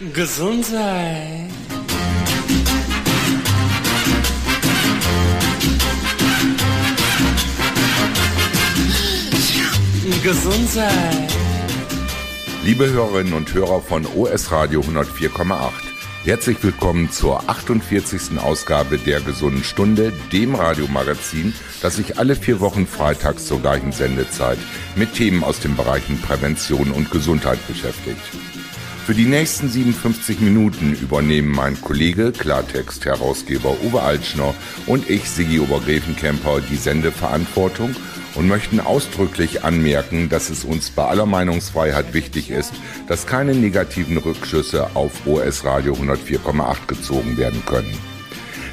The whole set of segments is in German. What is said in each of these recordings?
Gesundheit. Gesundheit. Liebe Hörerinnen und Hörer von OS Radio 104,8. Herzlich willkommen zur 48. Ausgabe der Gesunden Stunde, dem Radiomagazin, das sich alle vier Wochen freitags zur gleichen Sendezeit mit Themen aus den Bereichen Prävention und Gesundheit beschäftigt. Für die nächsten 57 Minuten übernehmen mein Kollege, Klartext-Herausgeber Uwe Altschner und ich, Sigi Obergräfenkämper, die Sendeverantwortung und möchten ausdrücklich anmerken, dass es uns bei aller Meinungsfreiheit wichtig ist, dass keine negativen Rückschlüsse auf OS Radio 104,8 gezogen werden können.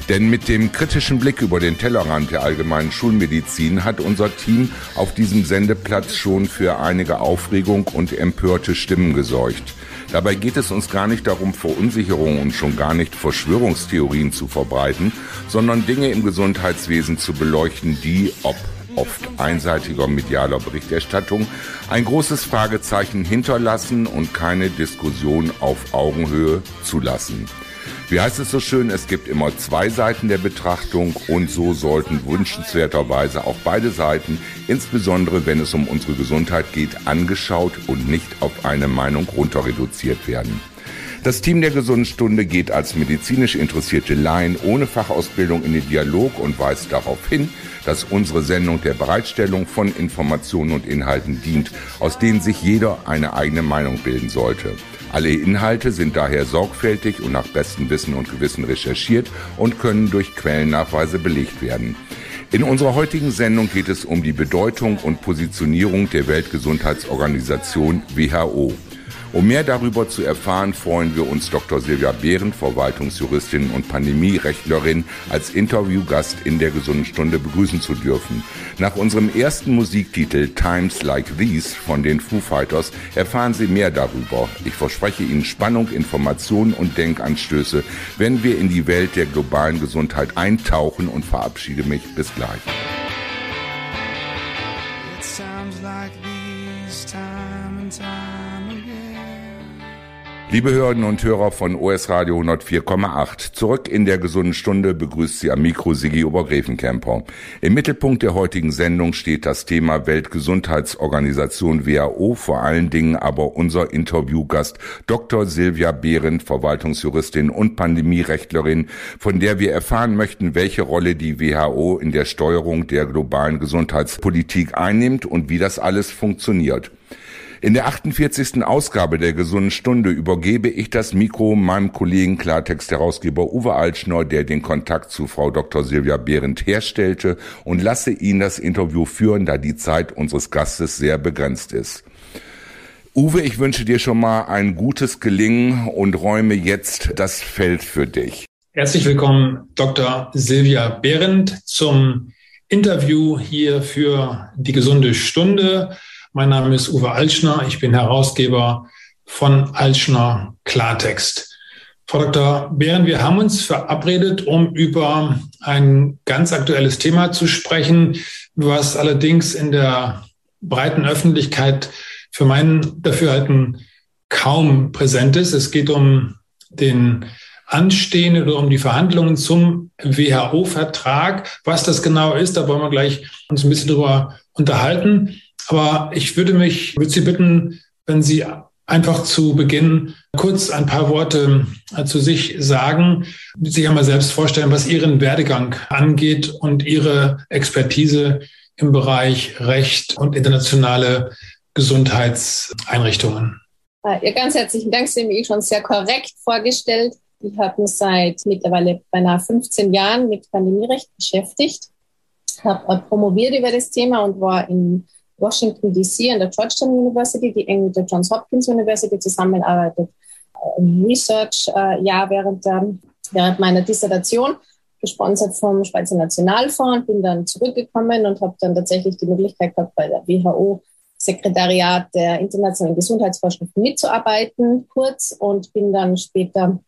Denn mit dem kritischen Blick über den Tellerrand der allgemeinen Schulmedizin hat unser Team auf diesem Sendeplatz schon für einige Aufregung und empörte Stimmen gesorgt. Dabei geht es uns gar nicht darum, Verunsicherung und schon gar nicht Verschwörungstheorien zu verbreiten, sondern Dinge im Gesundheitswesen zu beleuchten, die, ob oft einseitiger medialer Berichterstattung ein großes Fragezeichen hinterlassen und keine Diskussion auf Augenhöhe zulassen. Wie heißt es so schön, es gibt immer zwei Seiten der Betrachtung und so sollten wünschenswerterweise auch beide Seiten, insbesondere wenn es um unsere Gesundheit geht, angeschaut und nicht auf eine Meinung runter reduziert werden. Das Team der Gesunden Stunde geht als medizinisch interessierte Laien ohne Fachausbildung in den Dialog und weist darauf hin, dass unsere Sendung der Bereitstellung von Informationen und Inhalten dient, aus denen sich jeder eine eigene Meinung bilden sollte. Alle Inhalte sind daher sorgfältig und nach bestem Wissen und Gewissen recherchiert und können durch Quellennachweise belegt werden. In unserer heutigen Sendung geht es um die Bedeutung und Positionierung der Weltgesundheitsorganisation WHO. Um mehr darüber zu erfahren, freuen wir uns Dr. Silvia Behrendt, Verwaltungsjuristin und Pandemierechtlerin, als Interviewgast in der Gesunden Stunde begrüßen zu dürfen. Nach unserem ersten Musiktitel Times Like These von den Foo Fighters erfahren Sie mehr darüber. Ich verspreche Ihnen Spannung, Informationen und Denkanstöße, wenn wir in die Welt der globalen Gesundheit eintauchen und verabschiede mich bis gleich. Liebe Hörerinnen und Hörer von OS Radio 104,8, zurück in der gesunden Stunde begrüßt Sie am Mikro Sigi Obergräfenkämper. Im Mittelpunkt der heutigen Sendung steht das Thema Weltgesundheitsorganisation WHO, vor allen Dingen aber unser Interviewgast Dr. Silvia Behrendt, Verwaltungsjuristin und Pandemierechtlerin, von der wir erfahren möchten, welche Rolle die WHO in der Steuerung der globalen Gesundheitspolitik einnimmt und wie das alles funktioniert. In der 48. Ausgabe der Gesunden Stunde übergebe ich das Mikro meinem Kollegen Klartext-Herausgeber Uwe Altschner, der den Kontakt zu Frau Dr. Silvia Behrendt herstellte und lasse ihn das Interview führen, da die Zeit unseres Gastes sehr begrenzt ist. Uwe, ich wünsche dir schon mal ein gutes Gelingen und räume jetzt das Feld für dich. Herzlich willkommen, Dr. Silvia Behrendt, zum Interview hier für die gesunde Stunde. Mein Name ist Uwe Altschner. Ich bin Herausgeber von Altschner Klartext. Frau Dr. Behren, wir haben uns verabredet, um über ein ganz aktuelles Thema zu sprechen, was allerdings in der breiten Öffentlichkeit für meinen Dafürhalten kaum präsent ist. Es geht um den anstehenden oder um die Verhandlungen zum WHO-Vertrag. Was das genau ist, da wollen wir gleich uns ein bisschen drüber unterhalten. Aber ich würde mich, würde Sie bitten, wenn Sie einfach zu Beginn kurz ein paar Worte äh, zu sich sagen, sich einmal selbst vorstellen, was Ihren Werdegang angeht und Ihre Expertise im Bereich Recht und internationale Gesundheitseinrichtungen. Ja, ganz herzlichen Dank. Sie haben mich schon sehr korrekt vorgestellt. Ich habe mich seit mittlerweile beinahe 15 Jahren mit Pandemierecht beschäftigt, habe promoviert über das Thema und war in Washington DC an der Georgetown University, die eng mit der Johns Hopkins University zusammenarbeitet, im Research-Jahr während, während meiner Dissertation, gesponsert vom Schweizer Nationalfonds, bin dann zurückgekommen und habe dann tatsächlich die Möglichkeit gehabt, bei der WHO Sekretariat der internationalen Gesundheitsvorschriften mitzuarbeiten, kurz, und bin dann später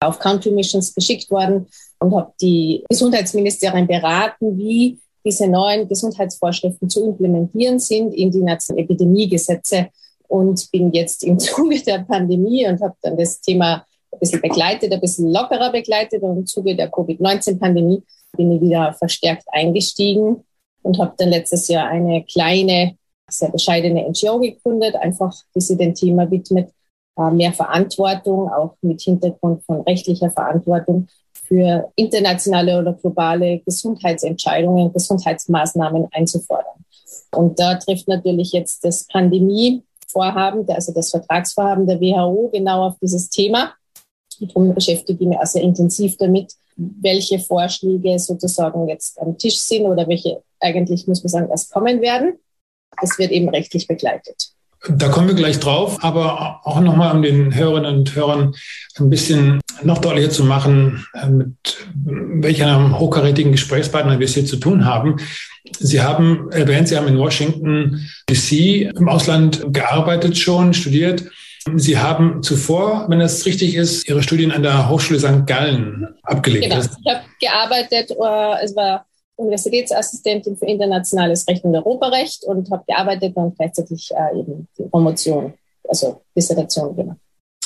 auf Country Missions geschickt worden und habe die Gesundheitsministerin beraten, wie diese neuen Gesundheitsvorschriften zu implementieren sind in die nationalen Epidemiegesetze und bin jetzt im Zuge der Pandemie und habe dann das Thema ein bisschen begleitet, ein bisschen lockerer begleitet und im Zuge der Covid-19-Pandemie bin ich wieder verstärkt eingestiegen und habe dann letztes Jahr eine kleine, sehr bescheidene NGO gegründet, einfach die sich dem Thema widmet, äh, mehr Verantwortung, auch mit Hintergrund von rechtlicher Verantwortung für internationale oder globale Gesundheitsentscheidungen, Gesundheitsmaßnahmen einzufordern. Und da trifft natürlich jetzt das Pandemievorhaben, also das Vertragsvorhaben der WHO genau auf dieses Thema. Darum beschäftige ich mich auch sehr intensiv damit, welche Vorschläge sozusagen jetzt am Tisch sind oder welche eigentlich, muss man sagen, erst kommen werden. Das wird eben rechtlich begleitet. Da kommen wir gleich drauf, aber auch nochmal, um den Hörerinnen und Hörern ein bisschen noch deutlicher zu machen, äh, mit welcher hochkarätigen Gesprächspartner wir es hier zu tun haben. Sie haben erwähnt, Sie haben in Washington DC im Ausland gearbeitet schon, studiert. Sie haben zuvor, wenn das richtig ist, Ihre Studien an der Hochschule St. Gallen abgelegt. Genau, ich habe gearbeitet, äh, es war Universitätsassistentin für internationales Recht und Europarecht und habe gearbeitet und gleichzeitig äh, eben die Promotion, also Dissertation gemacht.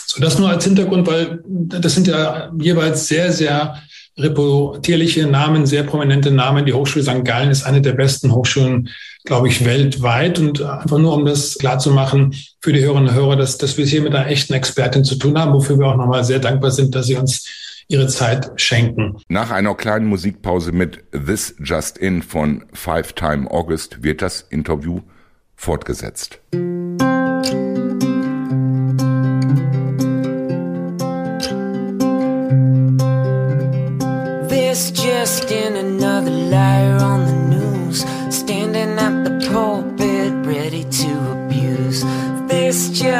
So, das nur als Hintergrund, weil das sind ja jeweils sehr, sehr reputierliche Namen, sehr prominente Namen. Die Hochschule St. Gallen ist eine der besten Hochschulen, glaube ich, weltweit. Und einfach nur, um das klarzumachen für die Hörerinnen und Hörer, dass, dass wir es hier mit einer echten Expertin zu tun haben, wofür wir auch nochmal sehr dankbar sind, dass sie uns ihre Zeit schenken. Nach einer kleinen Musikpause mit This Just In von Five Time August wird das Interview fortgesetzt. This just in another liar on the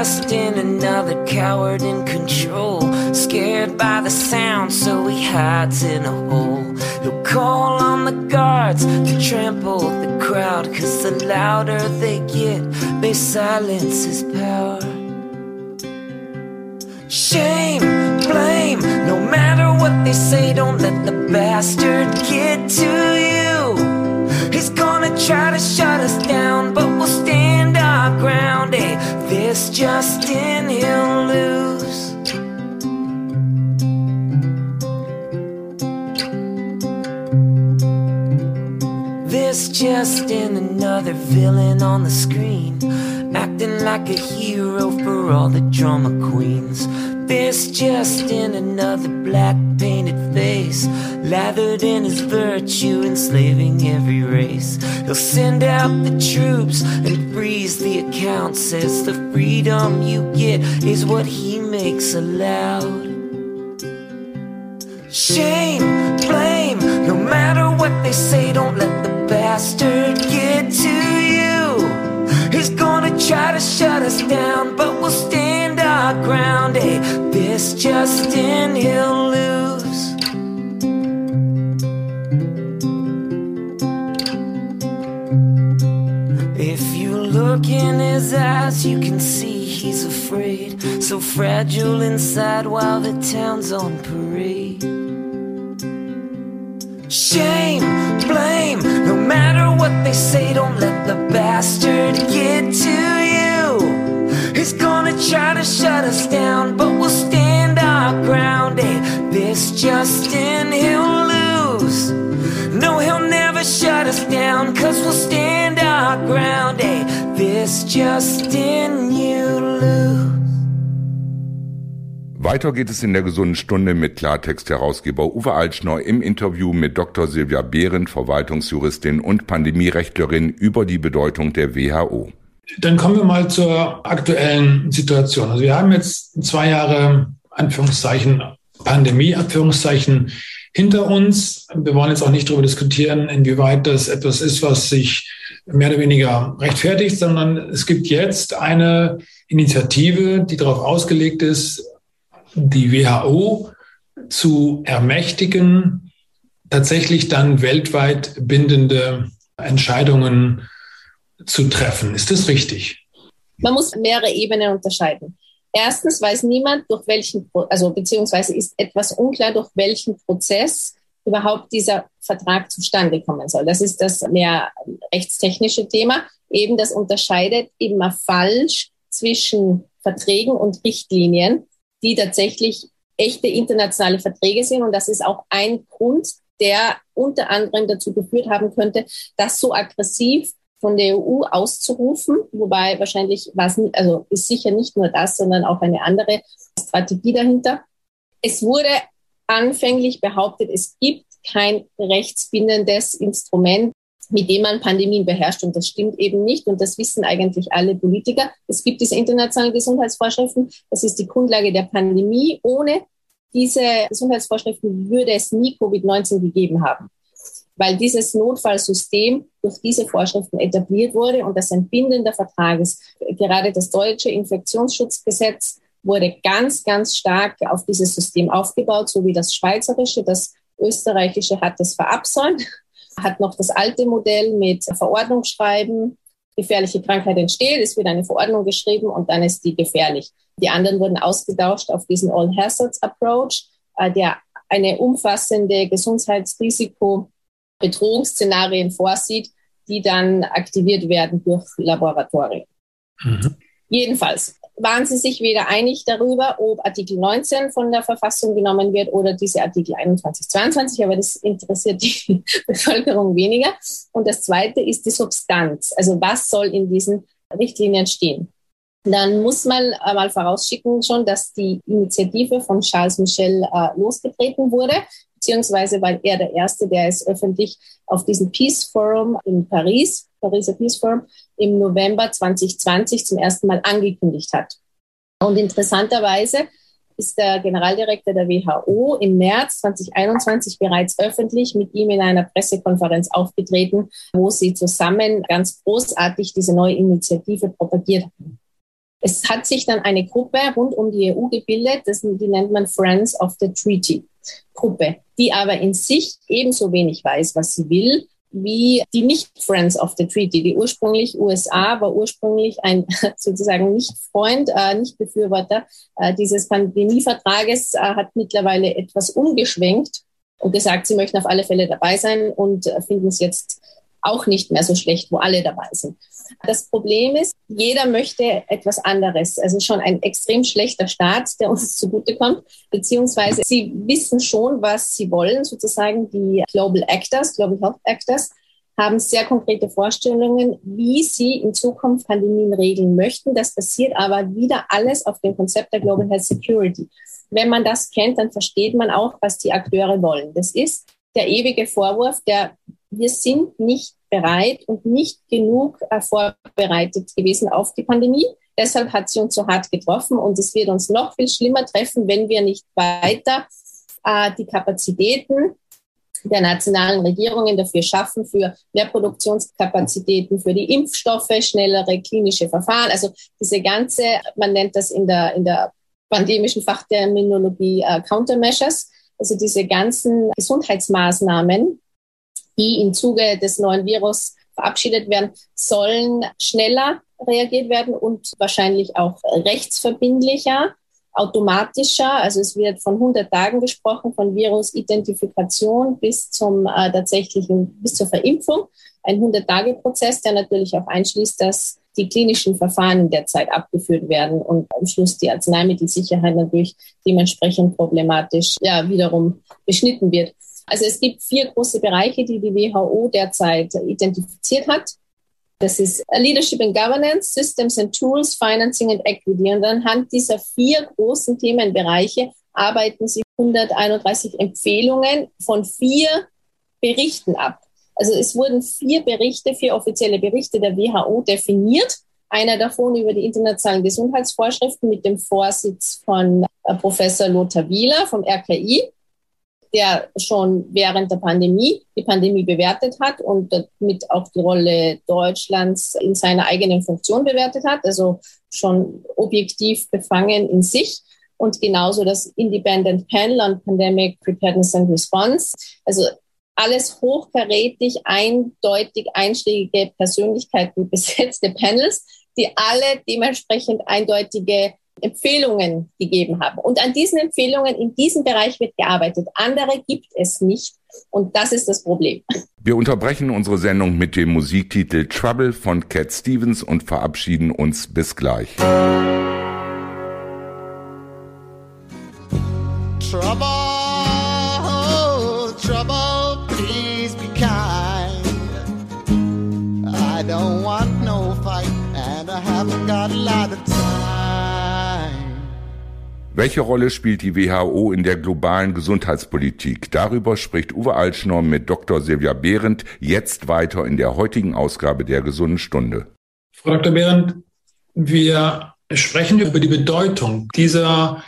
just in another coward in control scared by the sound, so he hides in a hole. He'll call on the guards to trample the crowd, cause the louder they get, they silence his power. Shame, blame, no matter what they say, don't let the bastard get to you. He's gonna try to shut us down, Justin, he'll lose. This just in another villain on the screen, acting like a hero for all the drama queens. This just in another black painted face, lathered in his virtue, enslaving every race. He'll send out the troops and freeze the accounts. Says the freedom you get is what he makes allowed. Shame, blame, no matter what they say, don't let the bastard get to you. He's gonna try to shut us down, but we'll stand ground. Hey, this Justin, he'll lose. If you look in his eyes, you can see he's afraid. So fragile inside while the town's on parade. Shame, try to shut us down, but we'll stand our ground. Hey, this Justin, he'll lose. No, he'll never shut us down, cause we'll stand our ground. Hey, this Justin, you lose. Weiter geht es in der gesunden Stunde mit Klartext-Herausgeber Uwe Altschner im Interview mit Dr. Silvia Behrendt, Verwaltungsjuristin und Pandemierechtlerin über die Bedeutung der WHO. Dann kommen wir mal zur aktuellen Situation. Also wir haben jetzt zwei Jahre, Anführungszeichen, Pandemie, Anführungszeichen, hinter uns. Wir wollen jetzt auch nicht darüber diskutieren, inwieweit das etwas ist, was sich mehr oder weniger rechtfertigt, sondern es gibt jetzt eine Initiative, die darauf ausgelegt ist, die WHO zu ermächtigen, tatsächlich dann weltweit bindende Entscheidungen zu treffen. Ist das richtig? Man muss mehrere Ebenen unterscheiden. Erstens weiß niemand, durch welchen, also beziehungsweise ist etwas unklar, durch welchen Prozess überhaupt dieser Vertrag zustande kommen soll. Das ist das mehr rechtstechnische Thema. Eben das unterscheidet immer falsch zwischen Verträgen und Richtlinien, die tatsächlich echte internationale Verträge sind. Und das ist auch ein Grund, der unter anderem dazu geführt haben könnte, das so aggressiv von der EU auszurufen, wobei wahrscheinlich was, also ist sicher nicht nur das, sondern auch eine andere Strategie dahinter. Es wurde anfänglich behauptet, es gibt kein rechtsbindendes Instrument, mit dem man Pandemien beherrscht. Und das stimmt eben nicht. Und das wissen eigentlich alle Politiker. Es gibt diese internationalen Gesundheitsvorschriften. Das ist die Grundlage der Pandemie. Ohne diese Gesundheitsvorschriften würde es nie Covid-19 gegeben haben, weil dieses Notfallsystem durch diese Vorschriften etabliert wurde und das ein bindender Vertrag ist. Gerade das deutsche Infektionsschutzgesetz wurde ganz, ganz stark auf dieses System aufgebaut, so wie das schweizerische. Das österreichische hat das verabsäumt, hat noch das alte Modell mit Verordnungsschreiben. Gefährliche Krankheit entsteht, es wird eine Verordnung geschrieben und dann ist die gefährlich. Die anderen wurden ausgetauscht auf diesen All Hazards Approach, äh, der eine umfassende Gesundheitsrisiko-Bedrohungsszenarien vorsieht, die dann aktiviert werden durch Laboratorien. Mhm. Jedenfalls waren sie sich weder einig darüber, ob Artikel 19 von der Verfassung genommen wird oder diese Artikel 21, 22, aber das interessiert die Bevölkerung weniger. Und das Zweite ist die Substanz. Also was soll in diesen Richtlinien stehen? Dann muss man mal vorausschicken schon, dass die Initiative von Charles Michel äh, losgetreten wurde, beziehungsweise weil er der Erste, der es öffentlich auf diesem Peace Forum in Paris, Pariser Peace Forum, im November 2020 zum ersten Mal angekündigt hat. Und interessanterweise ist der Generaldirektor der WHO im März 2021 bereits öffentlich mit ihm in einer Pressekonferenz aufgetreten, wo sie zusammen ganz großartig diese neue Initiative propagiert haben. Es hat sich dann eine Gruppe rund um die EU gebildet, das, die nennt man Friends of the Treaty Gruppe, die aber in sich ebenso wenig weiß, was sie will, wie die Nicht-Friends of the Treaty. Die ursprünglich USA war ursprünglich ein sozusagen Nicht-Freund, äh, Nicht-Befürworter äh, dieses Pandemievertrages, äh, hat mittlerweile etwas umgeschwenkt und gesagt, sie möchten auf alle Fälle dabei sein und äh, finden es jetzt auch nicht mehr so schlecht, wo alle dabei sind. Das Problem ist, jeder möchte etwas anderes. Also schon ein extrem schlechter Staat, der uns zugutekommt, beziehungsweise sie wissen schon, was sie wollen, sozusagen die Global Actors, Global Health Actors, haben sehr konkrete Vorstellungen, wie sie in Zukunft Pandemien regeln möchten. Das passiert aber wieder alles auf dem Konzept der Global Health Security. Wenn man das kennt, dann versteht man auch, was die Akteure wollen. Das ist der ewige Vorwurf, der wir sind nicht bereit und nicht genug äh, vorbereitet gewesen auf die Pandemie. Deshalb hat sie uns so hart getroffen und es wird uns noch viel schlimmer treffen, wenn wir nicht weiter äh, die Kapazitäten der nationalen Regierungen dafür schaffen, für mehr Produktionskapazitäten, für die Impfstoffe, schnellere klinische Verfahren. Also diese ganze, man nennt das in der, in der pandemischen Fachterminologie äh, Countermeasures, also diese ganzen Gesundheitsmaßnahmen, die im Zuge des neuen Virus verabschiedet werden, sollen schneller reagiert werden und wahrscheinlich auch rechtsverbindlicher, automatischer. Also es wird von 100 Tagen gesprochen, von Virusidentifikation bis zum äh, tatsächlichen, bis zur Verimpfung. Ein 100-Tage-Prozess, der natürlich auch einschließt, dass die klinischen Verfahren in der Zeit abgeführt werden und am Schluss die Arzneimittelsicherheit natürlich dementsprechend problematisch ja wiederum beschnitten wird. Also es gibt vier große Bereiche, die die WHO derzeit identifiziert hat. Das ist Leadership and Governance, Systems and Tools, Financing and Equity. Und anhand dieser vier großen Themenbereiche arbeiten sie 131 Empfehlungen von vier Berichten ab. Also es wurden vier Berichte, vier offizielle Berichte der WHO definiert. Einer davon über die internationalen Gesundheitsvorschriften mit dem Vorsitz von äh, Professor Lothar Wieler vom RKI der schon während der Pandemie die Pandemie bewertet hat und damit auch die Rolle Deutschlands in seiner eigenen Funktion bewertet hat, also schon objektiv befangen in sich. Und genauso das Independent Panel on Pandemic Preparedness and Response. Also alles hochkarätig, eindeutig einschlägige Persönlichkeiten besetzte Panels, die alle dementsprechend eindeutige Empfehlungen gegeben haben. Und an diesen Empfehlungen in diesem Bereich wird gearbeitet. Andere gibt es nicht. Und das ist das Problem. Wir unterbrechen unsere Sendung mit dem Musiktitel Trouble von Cat Stevens und verabschieden uns bis gleich. Trouble, welche Rolle spielt die WHO in der globalen Gesundheitspolitik? Darüber spricht Uwe Altschnor mit Dr. Silvia Behrendt jetzt weiter in der heutigen Ausgabe der Gesunden Stunde. Frau Dr. Behrendt, wir sprechen über die Bedeutung dieser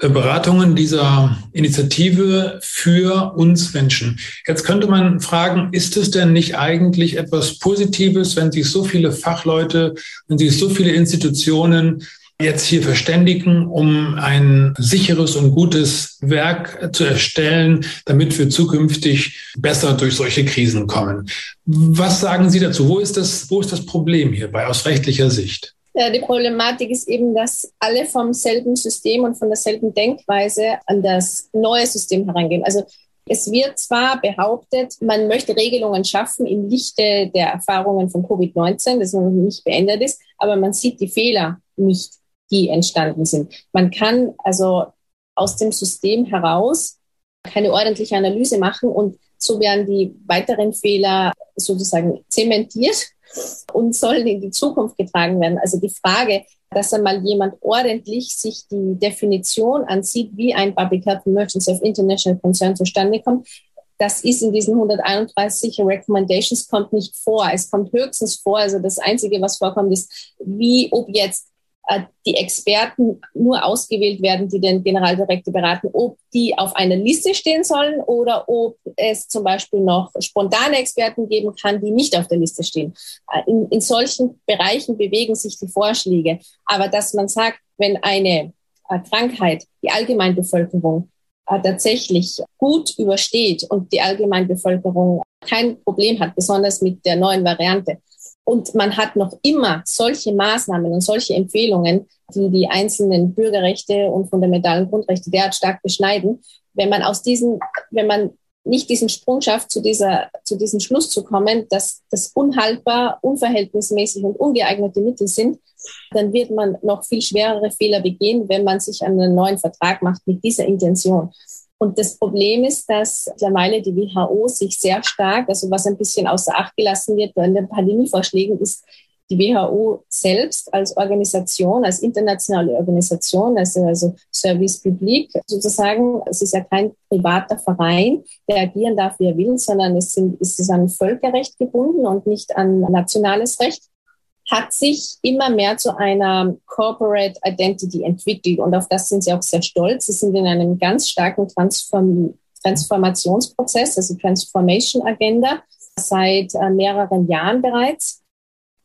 äh, Beratungen dieser Initiative für uns Menschen. Jetzt könnte man fragen, ist es denn nicht eigentlich etwas Positives, wenn sich so viele Fachleute, wenn sich so viele Institutionen jetzt hier verständigen, um ein sicheres und gutes Werk zu erstellen, damit wir zukünftig besser durch solche Krisen kommen. Was sagen Sie dazu? Wo ist das, wo ist das Problem hierbei aus rechtlicher Sicht? Die Problematik ist eben, dass alle vom selben System und von derselben Denkweise an das neue System herangehen. Also es wird zwar behauptet, man möchte Regelungen schaffen im Lichte der Erfahrungen von Covid-19, das noch nicht beendet ist, aber man sieht die Fehler nicht die entstanden sind. Man kann also aus dem System heraus keine ordentliche Analyse machen und so werden die weiteren Fehler sozusagen zementiert und sollen in die Zukunft getragen werden. Also die Frage, dass einmal jemand ordentlich sich die Definition ansieht, wie ein Public Health Emergency of International Concern zustande kommt, das ist in diesen 131 Recommendations kommt nicht vor. Es kommt höchstens vor, also das Einzige, was vorkommt, ist, wie ob jetzt die Experten nur ausgewählt werden, die den Generaldirektor beraten, ob die auf einer Liste stehen sollen oder ob es zum Beispiel noch spontane Experten geben kann, die nicht auf der Liste stehen. Äh, in, in solchen Bereichen bewegen sich die Vorschläge. Aber dass man sagt, wenn eine äh, Krankheit die Allgemeinbevölkerung tatsächlich gut übersteht und die Allgemeinbevölkerung kein Problem hat, besonders mit der neuen Variante, und man hat noch immer solche Maßnahmen und solche Empfehlungen, die die einzelnen Bürgerrechte und fundamentalen Grundrechte derart stark beschneiden. Wenn man aus diesen, wenn man nicht diesen Sprung schafft, zu dieser, zu diesem Schluss zu kommen, dass das unhaltbar, unverhältnismäßig und ungeeignete Mittel sind, dann wird man noch viel schwerere Fehler begehen, wenn man sich einen neuen Vertrag macht mit dieser Intention. Und das Problem ist, dass mittlerweile die WHO sich sehr stark, also was ein bisschen außer Acht gelassen wird bei den Pandemievorschlägen, ist die WHO selbst als Organisation, als internationale Organisation, also, also Service Public sozusagen, es ist ja kein privater Verein, der agieren darf, wie er will, sondern es, sind, es ist an Völkerrecht gebunden und nicht an nationales Recht hat sich immer mehr zu einer Corporate Identity entwickelt und auf das sind sie auch sehr stolz. Sie sind in einem ganz starken Transform Transformationsprozess, also Transformation Agenda, seit äh, mehreren Jahren bereits.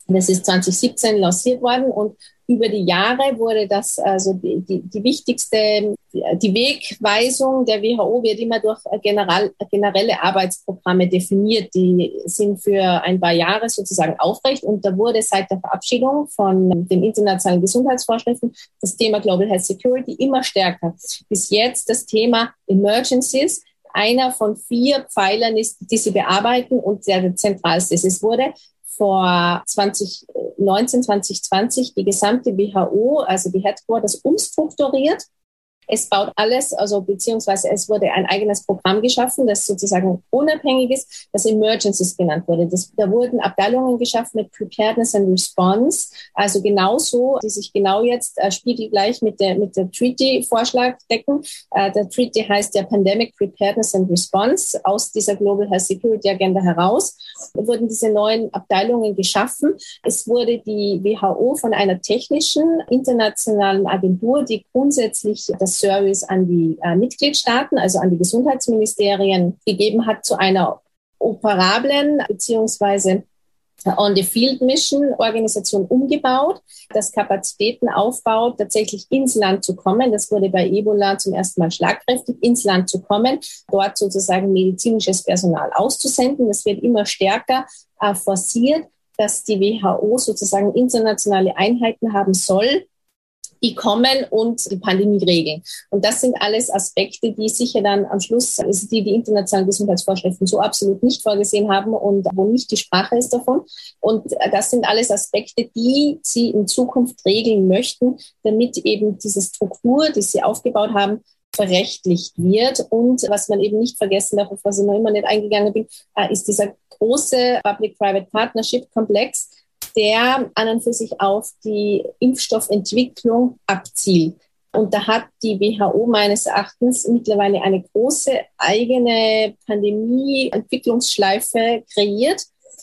Das ist 2017 lanciert worden und über die Jahre wurde das, also die, die, die wichtigste, die Wegweisung der WHO wird immer durch general, generelle Arbeitsprogramme definiert. Die sind für ein paar Jahre sozusagen aufrecht und da wurde seit der Verabschiedung von den internationalen Gesundheitsvorschriften das Thema Global Health Security immer stärker. Bis jetzt das Thema Emergencies einer von vier Pfeilern ist, die sie bearbeiten und der zentralste ist. Es wurde vor 2019, 2020 die gesamte WHO, also die Headquarters, umstrukturiert es baut alles, also beziehungsweise es wurde ein eigenes Programm geschaffen, das sozusagen unabhängig ist, das Emergencies genannt wurde. Das, da wurden Abteilungen geschaffen mit Preparedness and Response, also genauso, die sich genau jetzt äh, spiegelgleich mit der, mit der Treaty-Vorschlag decken. Äh, der Treaty heißt der Pandemic Preparedness and Response aus dieser Global Health Security Agenda heraus. Wurden diese neuen Abteilungen geschaffen. Es wurde die WHO von einer technischen internationalen Agentur, die grundsätzlich das Service an die äh, Mitgliedstaaten, also an die Gesundheitsministerien gegeben hat, zu einer operablen beziehungsweise On-the-Field-Mission-Organisation umgebaut, das Kapazitäten aufbaut, tatsächlich ins Land zu kommen. Das wurde bei Ebola zum ersten Mal schlagkräftig, ins Land zu kommen, dort sozusagen medizinisches Personal auszusenden. Das wird immer stärker äh, forciert, dass die WHO sozusagen internationale Einheiten haben soll, die kommen und die Pandemie regeln. Und das sind alles Aspekte, die sicher dann am Schluss, also die die internationalen Gesundheitsvorschriften so absolut nicht vorgesehen haben und wo nicht die Sprache ist davon. Und das sind alles Aspekte, die sie in Zukunft regeln möchten, damit eben diese Struktur, die sie aufgebaut haben, verrechtlicht wird. Und was man eben nicht vergessen darf, auf was ich noch immer nicht eingegangen bin, äh, ist dieser große Public-Private Partnership-Komplex, der an und für sich auf die Impfstoffentwicklung abzielt. Und da hat die WHO meines Erachtens mittlerweile eine große eigene Pandemie-Entwicklungsschleife kreiert,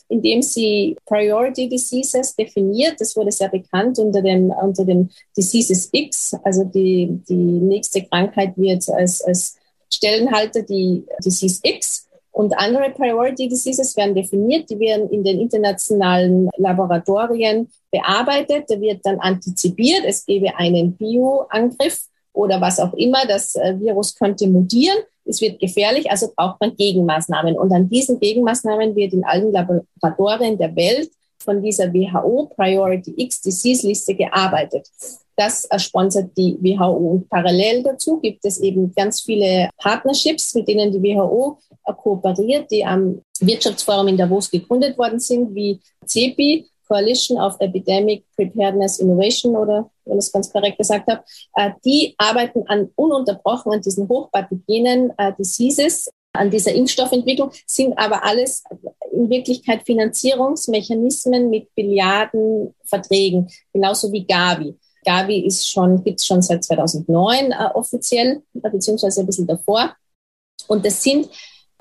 indem sie Priority Diseases definiert. Das wurde sehr bekannt unter dem, unter dem Diseases X. Also die, die nächste Krankheit wird als, als Stellenhalter die Disease X. Und andere Priority Diseases werden definiert, die werden in den internationalen Laboratorien bearbeitet, da wird dann antizipiert, es gebe einen Bioangriff oder was auch immer, das äh, Virus könnte mutieren, es wird gefährlich, also braucht man Gegenmaßnahmen. Und an diesen Gegenmaßnahmen wird in allen Laboratorien der Welt von dieser WHO Priority X Disease Liste gearbeitet. Das sponsert die WHO. Und parallel dazu gibt es eben ganz viele Partnerships, mit denen die WHO kooperiert, die am Wirtschaftsforum in Davos gegründet worden sind, wie CEPI, Coalition of Epidemic Preparedness Innovation oder wenn ich es ganz korrekt gesagt habe, äh, die arbeiten an ununterbrochen an diesen hochpathogenen äh, Diseases, an dieser Impfstoffentwicklung, sind aber alles in Wirklichkeit Finanzierungsmechanismen mit Billiardenverträgen, genauso wie Gavi. Gavi ist schon, gibt es schon seit 2009 äh, offiziell, beziehungsweise ein bisschen davor. Und das sind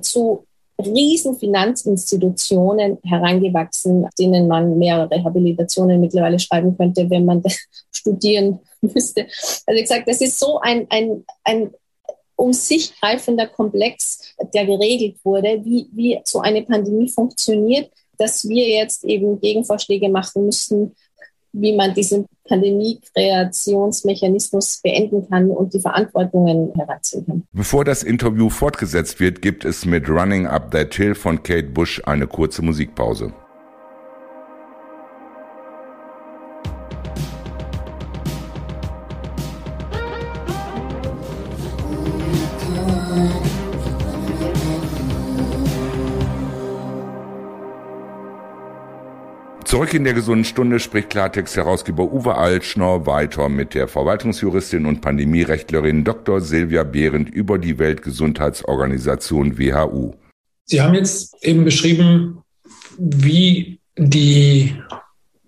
zu riesen Finanzinstitutionen herangewachsen, denen man mehrere Habilitationen mittlerweile schreiben könnte, wenn man studieren müsste. Also sage, das ist so ein, ein, ein um sich greifender Komplex, der geregelt wurde, wie, wie so eine Pandemie funktioniert, dass wir jetzt eben Gegenvorschläge machen müssen, wie man diesen Pandemie-Kreationsmechanismus beenden kann und die Verantwortungen heranziehen kann. Bevor das Interview fortgesetzt wird, gibt es mit Running Up That Hill von Kate Bush eine kurze Musikpause. Zurück in der gesunden Stunde spricht Klartext-Herausgeber Uwe Altschner weiter mit der Verwaltungsjuristin und Pandemierechtlerin Dr. Silvia Behrendt über die Weltgesundheitsorganisation WHO. Sie haben jetzt eben beschrieben, wie die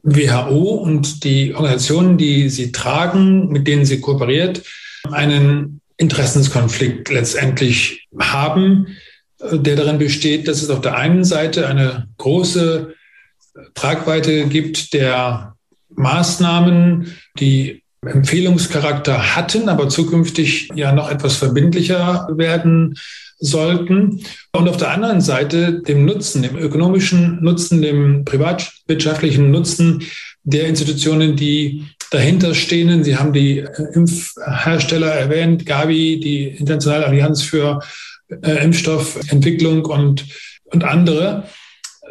WHO und die Organisationen, die sie tragen, mit denen sie kooperiert, einen Interessenskonflikt letztendlich haben, der darin besteht, dass es auf der einen Seite eine große Tragweite gibt der Maßnahmen, die Empfehlungscharakter hatten, aber zukünftig ja noch etwas verbindlicher werden sollten. Und auf der anderen Seite dem Nutzen, dem ökonomischen Nutzen, dem privatwirtschaftlichen Nutzen der Institutionen, die dahinter stehen. Sie haben die Impfhersteller erwähnt, Gavi, die Internationale Allianz für äh, Impfstoffentwicklung und, und andere.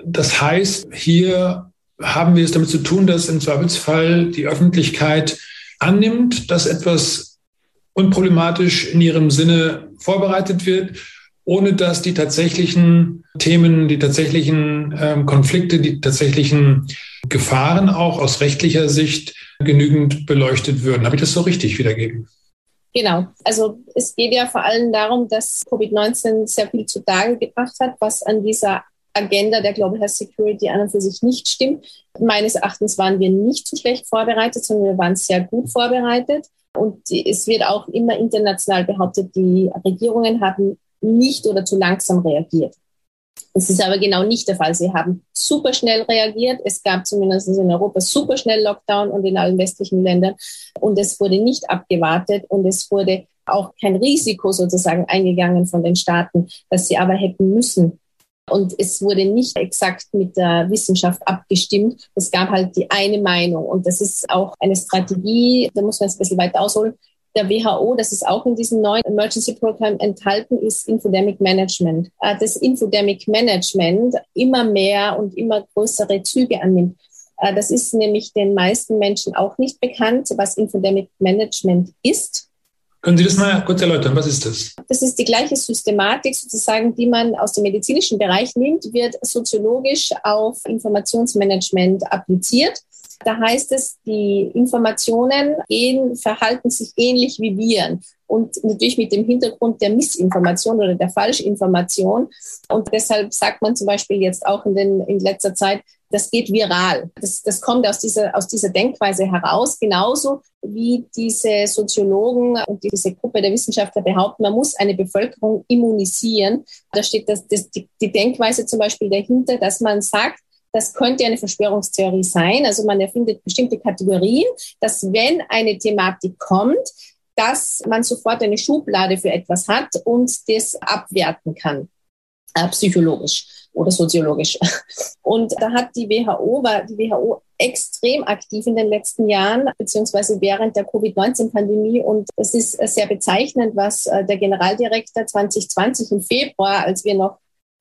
Das heißt, hier haben wir es damit zu tun, dass im Zweifelsfall die Öffentlichkeit annimmt, dass etwas unproblematisch in ihrem Sinne vorbereitet wird, ohne dass die tatsächlichen Themen, die tatsächlichen ähm, Konflikte, die tatsächlichen Gefahren auch aus rechtlicher Sicht genügend beleuchtet würden. Habe ich das so richtig wiedergeben? Genau. Also es geht ja vor allem darum, dass Covid-19 sehr viel zutage gebracht hat, was an dieser Agenda der Global Health Security an und für sich nicht stimmt. Meines Erachtens waren wir nicht zu schlecht vorbereitet, sondern wir waren sehr gut vorbereitet. Und es wird auch immer international behauptet, die Regierungen haben nicht oder zu langsam reagiert. Das ist aber genau nicht der Fall. Sie haben super schnell reagiert. Es gab zumindest in Europa super schnell Lockdown und in allen westlichen Ländern. Und es wurde nicht abgewartet und es wurde auch kein Risiko sozusagen eingegangen von den Staaten, dass sie aber hätten müssen und es wurde nicht exakt mit der Wissenschaft abgestimmt. Es gab halt die eine Meinung. Und das ist auch eine Strategie, da muss man jetzt ein bisschen weiter ausholen. Der WHO, das ist auch in diesem neuen Emergency Program enthalten, ist Infodemic Management. Äh, das Infodemic Management immer mehr und immer größere Züge annimmt. Äh, das ist nämlich den meisten Menschen auch nicht bekannt, was Infodemic Management ist. Können Sie das mal kurz erläutern? Was ist das? Das ist die gleiche Systematik sozusagen, die man aus dem medizinischen Bereich nimmt, wird soziologisch auf Informationsmanagement appliziert. Da heißt es, die Informationen gehen, verhalten sich ähnlich wie Viren und natürlich mit dem Hintergrund der Missinformation oder der Falschinformation. Und deshalb sagt man zum Beispiel jetzt auch in, den, in letzter Zeit, das geht viral. Das, das kommt aus dieser, aus dieser Denkweise heraus, genauso wie diese Soziologen und diese Gruppe der Wissenschaftler behaupten, man muss eine Bevölkerung immunisieren. Da steht das, das, die, die Denkweise zum Beispiel dahinter, dass man sagt, das könnte eine Verschwörungstheorie sein. Also man erfindet bestimmte Kategorien, dass wenn eine Thematik kommt, dass man sofort eine Schublade für etwas hat und das abwerten kann, äh, psychologisch oder soziologisch. Und da hat die WHO, war die WHO extrem aktiv in den letzten Jahren, beziehungsweise während der Covid-19-Pandemie. Und es ist sehr bezeichnend, was äh, der Generaldirektor 2020 im Februar, als wir noch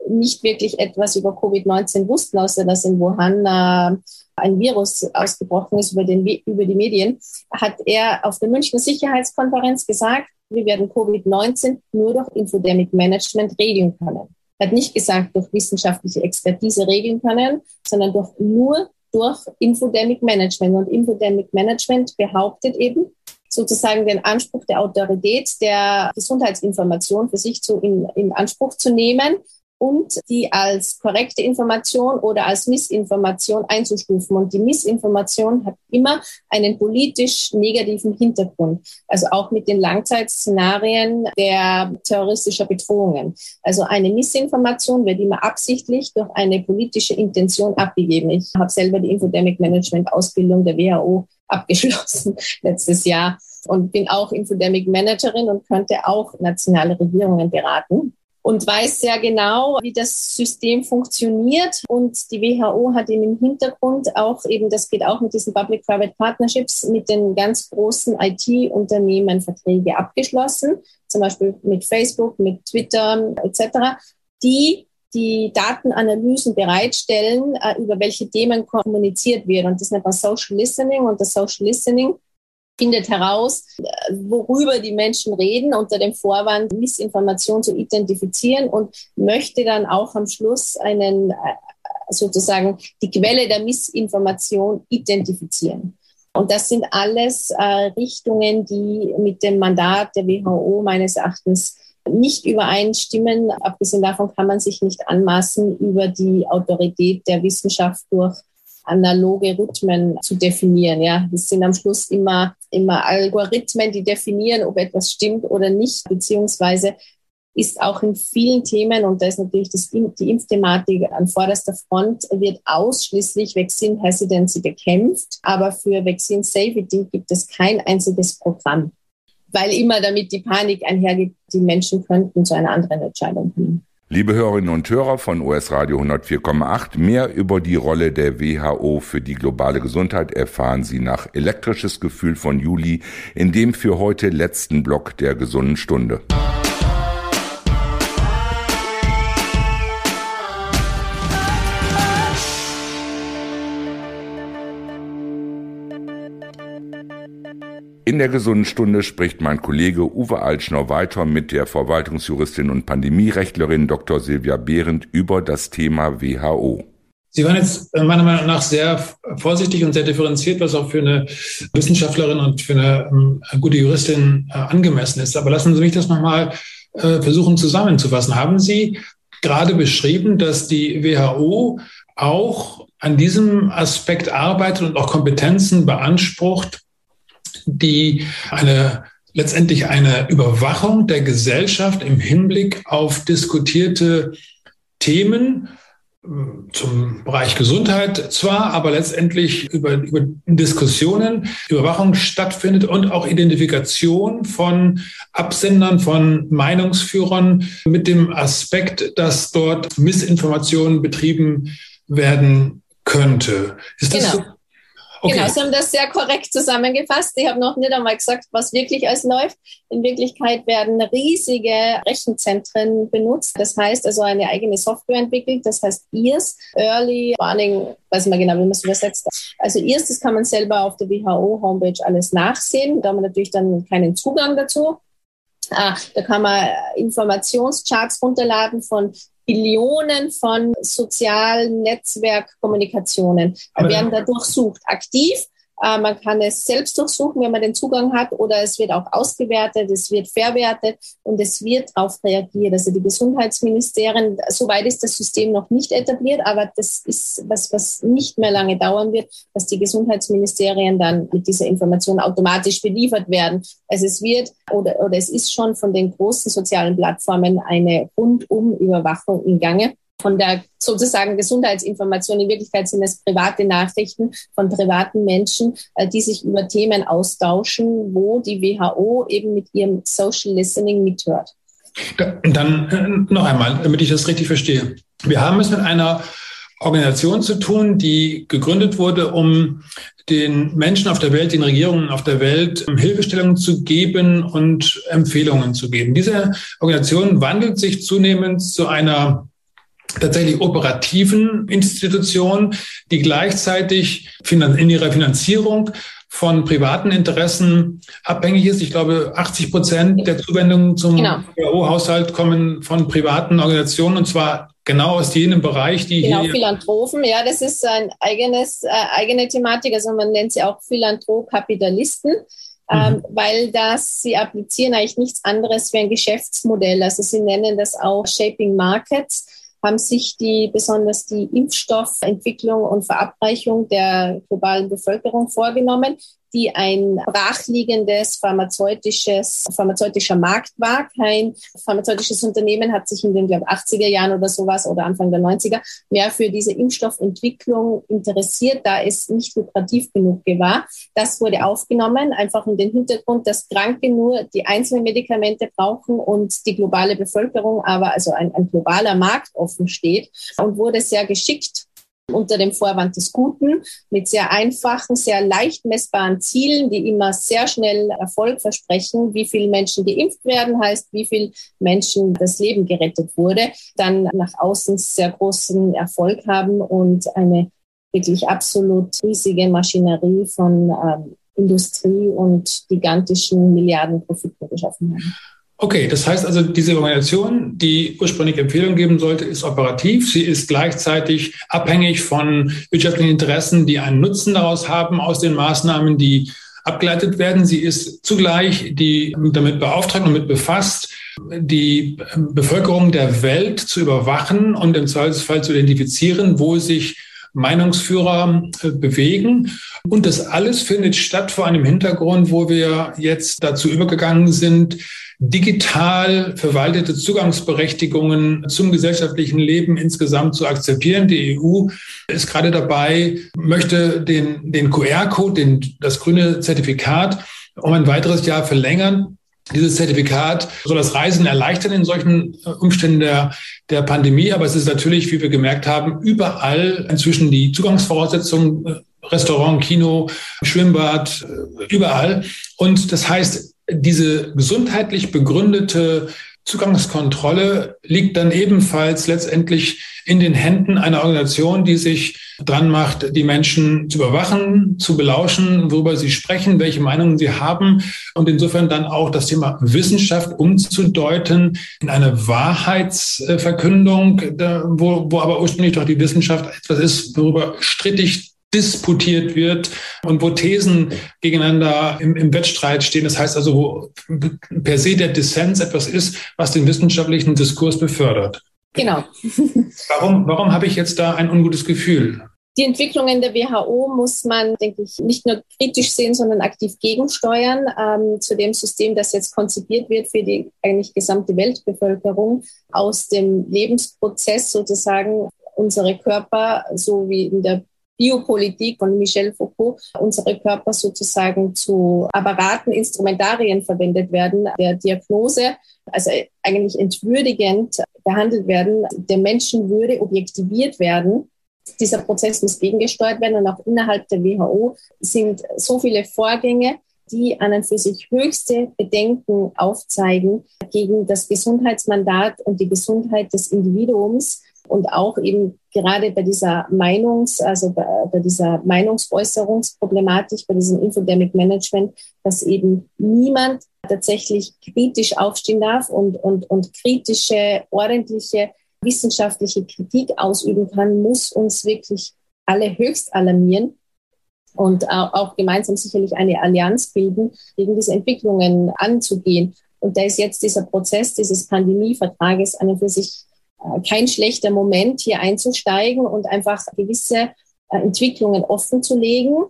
nicht wirklich etwas über Covid-19 wussten, außer dass in Wuhan äh, ein Virus ausgebrochen ist über, den, über die Medien, hat er auf der Münchner Sicherheitskonferenz gesagt, wir werden Covid-19 nur durch Infodemic Management regeln können. Er hat nicht gesagt, durch wissenschaftliche Expertise regeln können, sondern durch, nur durch Infodemic Management. Und Infodemic Management behauptet eben, sozusagen den Anspruch der Autorität der Gesundheitsinformation für sich zu, in, in Anspruch zu nehmen und die als korrekte Information oder als Missinformation einzustufen. Und die Missinformation hat immer einen politisch negativen Hintergrund, also auch mit den Langzeitszenarien der terroristischer Bedrohungen. Also eine Missinformation wird immer absichtlich durch eine politische Intention abgegeben. Ich habe selber die Infodemic Management Ausbildung der WHO abgeschlossen letztes Jahr und bin auch Infodemic Managerin und könnte auch nationale Regierungen beraten und weiß sehr genau, wie das System funktioniert. Und die WHO hat eben im Hintergrund auch eben, das geht auch mit diesen Public-Private Partnerships, mit den ganz großen IT-Unternehmen Verträge abgeschlossen, zum Beispiel mit Facebook, mit Twitter etc., die die Datenanalysen bereitstellen, äh, über welche Themen kommuniziert wird. Und das nennt man Social Listening. Und das Social Listening findet heraus, worüber die Menschen reden, unter dem Vorwand, Missinformation zu identifizieren und möchte dann auch am Schluss einen, äh, sozusagen die Quelle der Missinformation identifizieren. Und das sind alles äh, Richtungen, die mit dem Mandat der WHO meines Erachtens nicht übereinstimmen. Abgesehen davon kann man sich nicht anmaßen, über die Autorität der Wissenschaft durch analoge Rhythmen zu definieren. Ja, das sind am Schluss immer, immer Algorithmen, die definieren, ob etwas stimmt oder nicht, beziehungsweise ist auch in vielen Themen, und da ist natürlich das, die Impfthematik an vorderster Front, wird ausschließlich Vaccine Hesitancy bekämpft. Aber für Vaccine Safety gibt es kein einziges Programm, weil immer damit die Panik einhergeht, die Menschen könnten zu einer anderen Entscheidung kommen. Liebe Hörerinnen und Hörer von US Radio 104,8, mehr über die Rolle der WHO für die globale Gesundheit erfahren Sie nach Elektrisches Gefühl von Juli in dem für heute letzten Block der gesunden Stunde. In der gesunden Stunde spricht mein Kollege Uwe Altschner weiter mit der Verwaltungsjuristin und Pandemierechtlerin Dr. Silvia Behrendt über das Thema WHO. Sie waren jetzt äh, meiner Meinung nach sehr vorsichtig und sehr differenziert, was auch für eine Wissenschaftlerin und für eine ähm, gute Juristin äh, angemessen ist. Aber lassen Sie mich das nochmal äh, versuchen zusammenzufassen. Haben Sie gerade beschrieben, dass die WHO auch an diesem Aspekt arbeitet und auch Kompetenzen beansprucht, die eine letztendlich eine Überwachung der Gesellschaft im Hinblick auf diskutierte Themen äh, zum Bereich Gesundheit zwar, aber letztendlich über, über Diskussionen, Überwachung stattfindet und auch Identifikation von Absendern, von Meinungsführern mit dem Aspekt, dass dort Missinformationen betrieben werden könnte. Ist das genau. so? Okay. Genau, Sie haben das sehr korrekt zusammengefasst. Ich habe noch nicht einmal gesagt, was wirklich alles läuft. In Wirklichkeit werden riesige Rechenzentren benutzt. Das heißt also eine eigene Software entwickelt. Das heißt EARS, Early Warning, weiß ich mal genau, wie man es übersetzt. Also EARS, das kann man selber auf der WHO-Homepage alles nachsehen. Da haben wir natürlich dann keinen Zugang dazu. Ah, da kann man Informationscharts runterladen von Billionen von sozialen Netzwerkkommunikationen werden da durchsucht. Aktiv äh, man kann es selbst durchsuchen, wenn man den Zugang hat, oder es wird auch ausgewertet, es wird verwertet und es wird darauf reagiert. Also die Gesundheitsministerien, soweit ist das System noch nicht etabliert, aber das ist was, was nicht mehr lange dauern wird, dass die Gesundheitsministerien dann mit dieser Information automatisch beliefert werden. Also es wird oder, oder es ist schon von den großen sozialen Plattformen eine rundum Überwachung im Gange von der sozusagen Gesundheitsinformation. In Wirklichkeit sind es private Nachrichten von privaten Menschen, äh, die sich über Themen austauschen, wo die WHO eben mit ihrem Social Listening mithört. Dann äh, noch einmal, damit ich das richtig verstehe. Wir haben es mit einer Organisation zu tun, die gegründet wurde, um den Menschen auf der Welt, den Regierungen auf der Welt ähm, Hilfestellungen zu geben und Empfehlungen zu geben. Diese Organisation wandelt sich zunehmend zu einer tatsächlich operativen Institutionen, die gleichzeitig in ihrer Finanzierung von privaten Interessen abhängig ist. Ich glaube, 80 Prozent der Zuwendungen zum genau. haushalt kommen von privaten Organisationen und zwar genau aus jenem Bereich, die genau, hier. Philanthropen, ja, das ist ein eigenes, äh, eigene Thematik. Also man nennt sie auch Philanthrop-Kapitalisten. Mhm. Ähm, weil das, sie applizieren eigentlich nichts anderes wie ein Geschäftsmodell. Also sie nennen das auch Shaping Markets haben sich die besonders die Impfstoffentwicklung und Verabreichung der globalen Bevölkerung vorgenommen die ein brachliegendes pharmazeutisches, pharmazeutischer Markt war. Kein pharmazeutisches Unternehmen hat sich in den, glaube 80er Jahren oder sowas oder Anfang der 90er mehr für diese Impfstoffentwicklung interessiert, da es nicht lukrativ genug war. Das wurde aufgenommen, einfach in den Hintergrund, dass Kranke nur die einzelnen Medikamente brauchen und die globale Bevölkerung aber, also ein, ein globaler Markt offen steht und wurde sehr geschickt unter dem Vorwand des Guten mit sehr einfachen, sehr leicht messbaren Zielen, die immer sehr schnell Erfolg versprechen. Wie viele Menschen geimpft werden, heißt, wie viele Menschen das Leben gerettet wurde, dann nach außen sehr großen Erfolg haben und eine wirklich absolut riesige Maschinerie von ähm, Industrie und gigantischen Milliardenprofiten geschaffen haben. Okay, das heißt also, diese Organisation, die ursprünglich Empfehlungen geben sollte, ist operativ. Sie ist gleichzeitig abhängig von wirtschaftlichen Interessen, die einen Nutzen daraus haben aus den Maßnahmen, die abgeleitet werden. Sie ist zugleich die damit beauftragt und damit befasst, die Bevölkerung der Welt zu überwachen und im Zweifelsfall zu identifizieren, wo sich Meinungsführer äh, bewegen. Und das alles findet statt vor einem Hintergrund, wo wir jetzt dazu übergegangen sind, digital verwaltete Zugangsberechtigungen zum gesellschaftlichen Leben insgesamt zu akzeptieren. Die EU ist gerade dabei, möchte den, den QR-Code, den, das grüne Zertifikat um ein weiteres Jahr verlängern. Dieses Zertifikat soll das Reisen erleichtern in solchen äh, Umständen der, der Pandemie. Aber es ist natürlich, wie wir gemerkt haben, überall inzwischen die Zugangsvoraussetzungen, äh, Restaurant, Kino, Schwimmbad, äh, überall. Und das heißt, diese gesundheitlich begründete Zugangskontrolle liegt dann ebenfalls letztendlich in den Händen einer Organisation, die sich dran macht, die Menschen zu überwachen, zu belauschen, worüber sie sprechen, welche Meinungen sie haben und insofern dann auch das Thema Wissenschaft umzudeuten in eine Wahrheitsverkündung, wo, wo aber ursprünglich doch die Wissenschaft etwas ist, worüber strittig disputiert wird und wo Thesen gegeneinander im, im, Wettstreit stehen. Das heißt also, wo per se der Dissens etwas ist, was den wissenschaftlichen Diskurs befördert. Genau. warum, warum habe ich jetzt da ein ungutes Gefühl? Die Entwicklungen der WHO muss man, denke ich, nicht nur kritisch sehen, sondern aktiv gegensteuern ähm, zu dem System, das jetzt konzipiert wird für die eigentlich gesamte Weltbevölkerung aus dem Lebensprozess sozusagen unsere Körper, so wie in der Biopolitik von Michel Foucault unsere Körper sozusagen zu Apparaten, Instrumentarien verwendet werden, der Diagnose, also eigentlich entwürdigend behandelt werden, der Menschenwürde objektiviert werden. Dieser Prozess muss gegengesteuert werden und auch innerhalb der WHO sind so viele Vorgänge, die an und für sich höchste Bedenken aufzeigen gegen das Gesundheitsmandat und die Gesundheit des Individuums und auch eben gerade bei dieser Meinungs, also bei, bei dieser Meinungsäußerungsproblematik, bei diesem Infodemic Management, dass eben niemand tatsächlich kritisch aufstehen darf und, und, und kritische, ordentliche wissenschaftliche Kritik ausüben kann, muss uns wirklich alle höchst alarmieren und auch gemeinsam sicherlich eine Allianz bilden, gegen diese Entwicklungen anzugehen. Und da ist jetzt dieser Prozess dieses Pandemievertrages an und für sich kein schlechter Moment, hier einzusteigen und einfach gewisse äh, Entwicklungen offen zu legen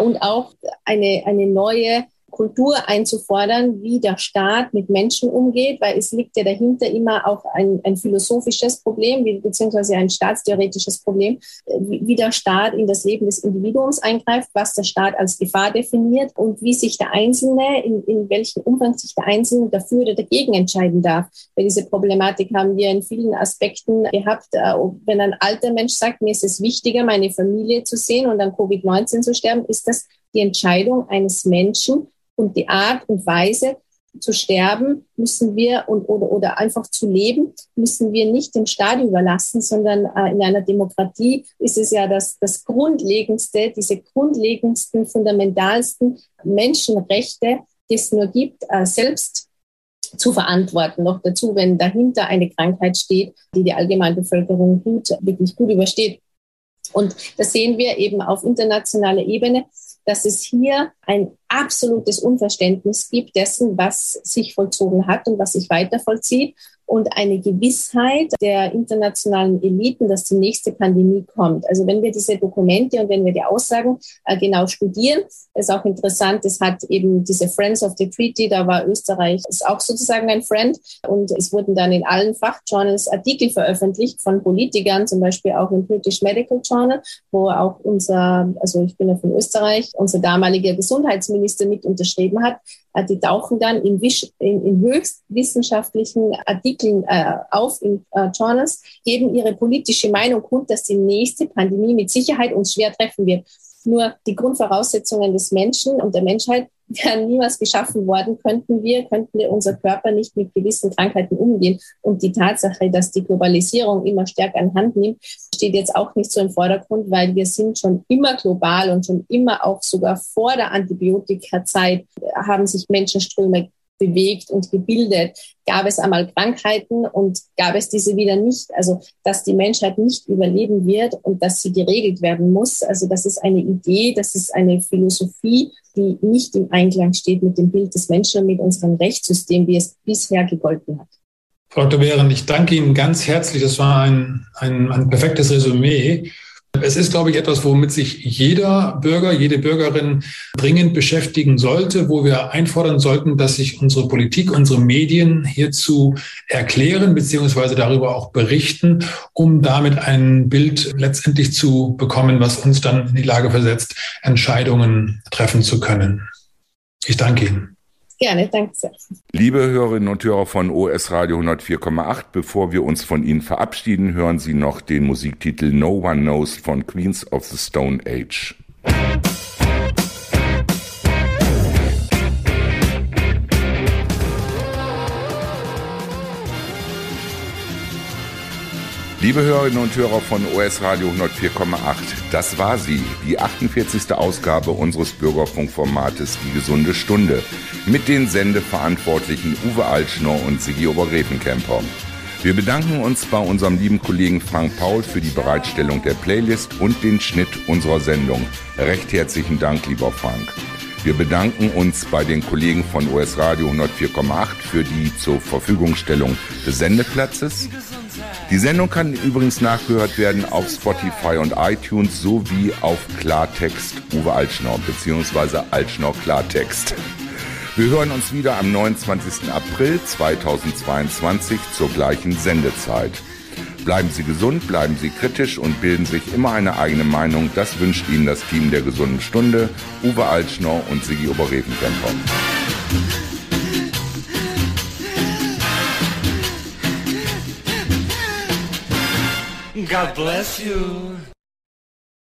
und auch eine, eine neue Kultur einzufordern, wie der Staat mit Menschen umgeht, weil es liegt ja dahinter immer auch ein, ein philosophisches Problem, beziehungsweise ein staatstheoretisches Problem, wie, wie der Staat in das Leben des Individuums eingreift, was der Staat als Gefahr definiert und wie sich der Einzelne, in, in welchem Umfang sich der Einzelne dafür oder dagegen entscheiden darf. Weil diese Problematik haben wir in vielen Aspekten gehabt. Äh, wenn ein alter Mensch sagt, mir ist es wichtiger, meine Familie zu sehen und an Covid-19 zu sterben, ist das die Entscheidung eines Menschen, und die Art und Weise zu sterben müssen wir und oder, oder einfach zu leben müssen wir nicht dem Staat überlassen, sondern äh, in einer Demokratie ist es ja das, das Grundlegendste, diese grundlegendsten, fundamentalsten Menschenrechte, die es nur gibt, äh, selbst zu verantworten. Noch dazu, wenn dahinter eine Krankheit steht, die die Allgemeinbevölkerung gut, wirklich gut übersteht. Und das sehen wir eben auf internationaler Ebene dass es hier ein absolutes Unverständnis gibt dessen, was sich vollzogen hat und was sich weiter vollzieht. Und eine Gewissheit der internationalen Eliten, dass die nächste Pandemie kommt. Also wenn wir diese Dokumente und wenn wir die Aussagen äh, genau studieren, ist auch interessant, es hat eben diese Friends of the Treaty, da war Österreich, ist auch sozusagen ein Friend. Und es wurden dann in allen Fachjournals Artikel veröffentlicht von Politikern, zum Beispiel auch im British Medical Journal, wo auch unser, also ich bin ja von Österreich, unser damaliger Gesundheitsminister mit unterschrieben hat, äh, die tauchen dann in, in, in höchst wissenschaftlichen Artikeln äh, auf in äh, Journals, geben ihre politische Meinung kund, dass die nächste Pandemie mit Sicherheit uns schwer treffen wird. Nur die Grundvoraussetzungen des Menschen und der Menschheit wären niemals geschaffen worden, könnten wir, könnten wir unser Körper nicht mit gewissen Krankheiten umgehen. Und die Tatsache, dass die Globalisierung immer stärker an Hand nimmt, steht jetzt auch nicht so im Vordergrund, weil wir sind schon immer global und schon immer auch sogar vor der Antibiotikazeit haben sich Menschenströme bewegt und gebildet. Gab es einmal Krankheiten und gab es diese wieder nicht? Also, dass die Menschheit nicht überleben wird und dass sie geregelt werden muss. Also, das ist eine Idee, das ist eine Philosophie, die nicht im Einklang steht mit dem Bild des Menschen und mit unserem Rechtssystem, wie es bisher gegolten hat. Frau Dr. Behrend, ich danke Ihnen ganz herzlich. Das war ein, ein, ein perfektes Resümee. Es ist, glaube ich, etwas, womit sich jeder Bürger, jede Bürgerin dringend beschäftigen sollte, wo wir einfordern sollten, dass sich unsere Politik, unsere Medien hierzu erklären beziehungsweise darüber auch berichten, um damit ein Bild letztendlich zu bekommen, was uns dann in die Lage versetzt, Entscheidungen treffen zu können. Ich danke Ihnen. Gerne, danke sehr. Liebe Hörerinnen und Hörer von OS Radio 104,8, bevor wir uns von Ihnen verabschieden, hören Sie noch den Musiktitel No One Knows von Queens of the Stone Age. Liebe Hörerinnen und Hörer von OS Radio 104,8, das war sie, die 48. Ausgabe unseres Bürgerfunkformates Die gesunde Stunde mit den Sendeverantwortlichen Uwe Altschner und Sigi Obergräfenkemper. Wir bedanken uns bei unserem lieben Kollegen Frank Paul für die Bereitstellung der Playlist und den Schnitt unserer Sendung. Recht herzlichen Dank, lieber Frank. Wir bedanken uns bei den Kollegen von OS Radio 104,8 für die zur Verfügungstellung des Sendeplatzes. Die Sendung kann übrigens nachgehört werden auf Spotify und iTunes sowie auf Klartext Uwe Altschnau bzw. Altschnau Klartext. Wir hören uns wieder am 29. April 2022 zur gleichen Sendezeit. Bleiben Sie gesund, bleiben Sie kritisch und bilden sich immer eine eigene Meinung. Das wünscht Ihnen das Team der gesunden Stunde, Uwe Altschnau und Sigi Oberrevenkämper. God bless you.